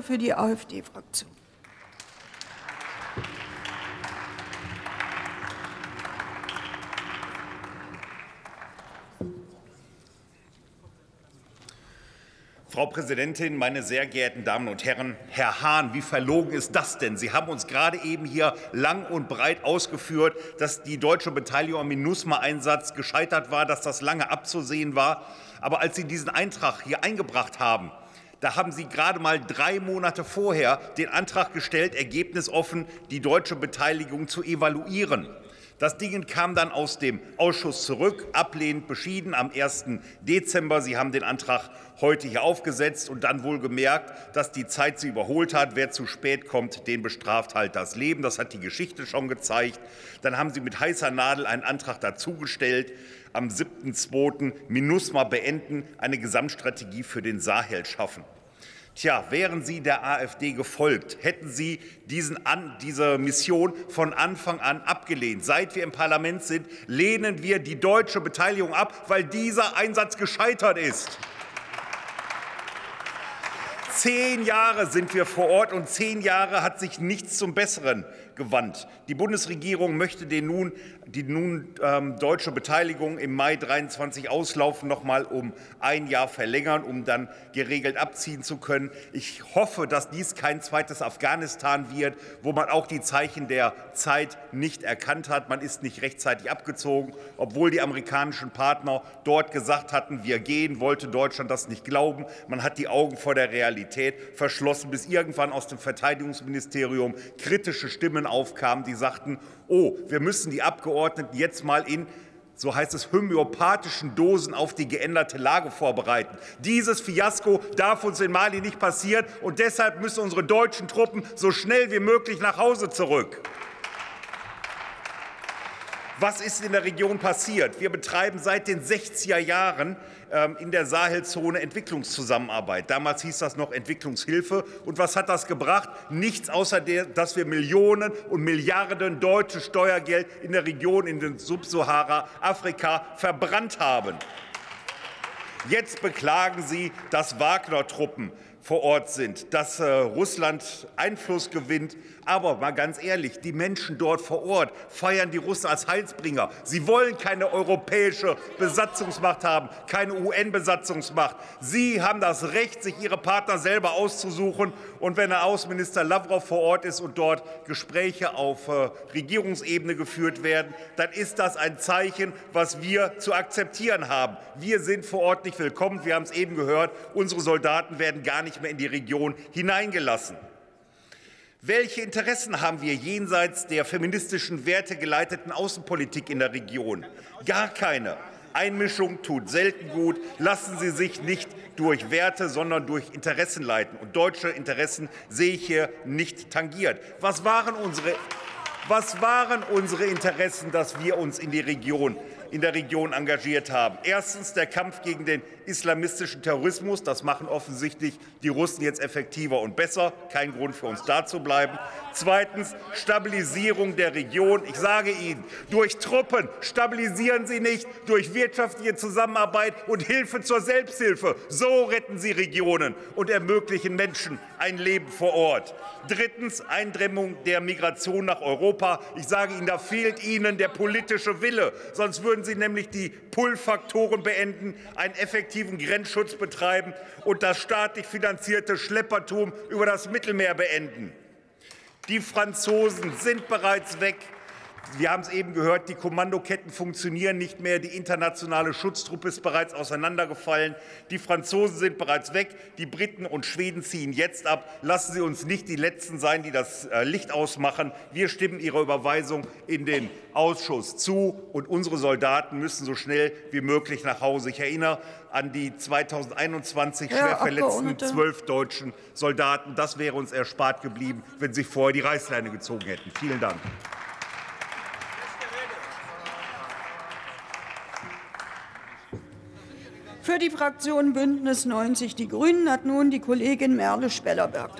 Speller für die AfD-Fraktion. Frau Präsidentin, meine sehr geehrten Damen und Herren! Herr Hahn, wie verlogen ist das denn? Sie haben uns gerade eben hier lang und breit ausgeführt, dass die deutsche Beteiligung am MINUSMA-Einsatz gescheitert war, dass das lange abzusehen war. Aber als Sie diesen Eintrag hier eingebracht haben, da haben Sie gerade mal drei Monate vorher den Antrag gestellt, ergebnisoffen die deutsche Beteiligung zu evaluieren. Das Ding kam dann aus dem Ausschuss zurück, ablehnend beschieden am 1. Dezember. Sie haben den Antrag heute hier aufgesetzt und dann wohl gemerkt, dass die Zeit sie überholt hat. Wer zu spät kommt, den bestraft halt das Leben. Das hat die Geschichte schon gezeigt. Dann haben Sie mit heißer Nadel einen Antrag dazugestellt, am 7.2. MINUSMA beenden, eine Gesamtstrategie für den Sahel schaffen. Tja, wären Sie der AfD gefolgt, hätten Sie diesen an, diese Mission von Anfang an abgelehnt. Seit wir im Parlament sind, lehnen wir die deutsche Beteiligung ab, weil dieser Einsatz gescheitert ist. Zehn Jahre sind wir vor Ort und zehn Jahre hat sich nichts zum Besseren gewandt. Die Bundesregierung möchte den nun, die nun ähm, deutsche Beteiligung im Mai 23 auslaufen noch mal um ein Jahr verlängern, um dann geregelt abziehen zu können. Ich hoffe, dass dies kein zweites Afghanistan wird, wo man auch die Zeichen der Zeit nicht erkannt hat. Man ist nicht rechtzeitig abgezogen, obwohl die amerikanischen Partner dort gesagt hatten, wir gehen, wollte Deutschland das nicht glauben. Man hat die Augen vor der Realität verschlossen, bis irgendwann aus dem Verteidigungsministerium kritische Stimmen aufkamen, die sagten, oh, wir müssen die Abgeordneten jetzt mal in so heißt es, homöopathischen Dosen auf die geänderte Lage vorbereiten. Dieses Fiasko darf uns in Mali nicht passieren, und deshalb müssen unsere deutschen Truppen so schnell wie möglich nach Hause zurück. Was ist in der Region passiert? Wir betreiben seit den 60er Jahren ähm, in der Sahelzone Entwicklungszusammenarbeit. Damals hieß das noch Entwicklungshilfe. Und was hat das gebracht? Nichts außer der, dass wir Millionen und Milliarden deutsche Steuergeld in der Region in den Subsahara-Afrika verbrannt haben. Jetzt beklagen Sie, dass Wagner-Truppen vor Ort sind, dass äh, Russland Einfluss gewinnt. Aber mal ganz ehrlich, die Menschen dort vor Ort feiern die Russen als Heilsbringer. Sie wollen keine europäische Besatzungsmacht haben, keine UN-Besatzungsmacht. Sie haben das Recht, sich ihre Partner selber auszusuchen. Und wenn der Außenminister Lavrov vor Ort ist und dort Gespräche auf äh, Regierungsebene geführt werden, dann ist das ein Zeichen, was wir zu akzeptieren haben. Wir sind vor Ort nicht willkommen. Wir haben es eben gehört. Unsere Soldaten werden gar nicht mehr in die Region hineingelassen. Welche Interessen haben wir jenseits der feministischen Werte geleiteten Außenpolitik in der Region? Gar keine. Einmischung tut selten gut. Lassen Sie sich nicht durch Werte, sondern durch Interessen leiten. Und deutsche Interessen sehe ich hier nicht tangiert. Was waren unsere, was waren unsere Interessen, dass wir uns in die Region in der Region engagiert haben. Erstens der Kampf gegen den islamistischen Terrorismus. Das machen offensichtlich die Russen jetzt effektiver und besser. Kein Grund für uns da zu bleiben. Zweitens Stabilisierung der Region. Ich sage Ihnen, durch Truppen stabilisieren Sie nicht, durch wirtschaftliche Zusammenarbeit und Hilfe zur Selbsthilfe. So retten Sie Regionen und ermöglichen Menschen ein Leben vor Ort. Drittens Eindämmung der Migration nach Europa. Ich sage Ihnen, da fehlt Ihnen der politische Wille. Sonst würden Sie nämlich die Pull-Faktoren beenden, einen effektiven Grenzschutz betreiben und das staatlich finanzierte Schleppertum über das Mittelmeer beenden. Die Franzosen sind bereits weg. Wir haben es eben gehört, die Kommandoketten funktionieren nicht mehr. Die internationale Schutztruppe ist bereits auseinandergefallen. Die Franzosen sind bereits weg. Die Briten und Schweden ziehen jetzt ab. Lassen Sie uns nicht die Letzten sein, die das äh, Licht ausmachen. Wir stimmen Ihrer Überweisung in den Ausschuss zu. Und unsere Soldaten müssen so schnell wie möglich nach Hause. Ich erinnere an die 2021 schwer verletzten zwölf deutschen Soldaten. Das wäre uns erspart geblieben, wenn Sie vorher die Reißleine gezogen hätten. Vielen Dank. Für die Fraktion Bündnis 90 Die Grünen hat nun die Kollegin Merle Spellerberg das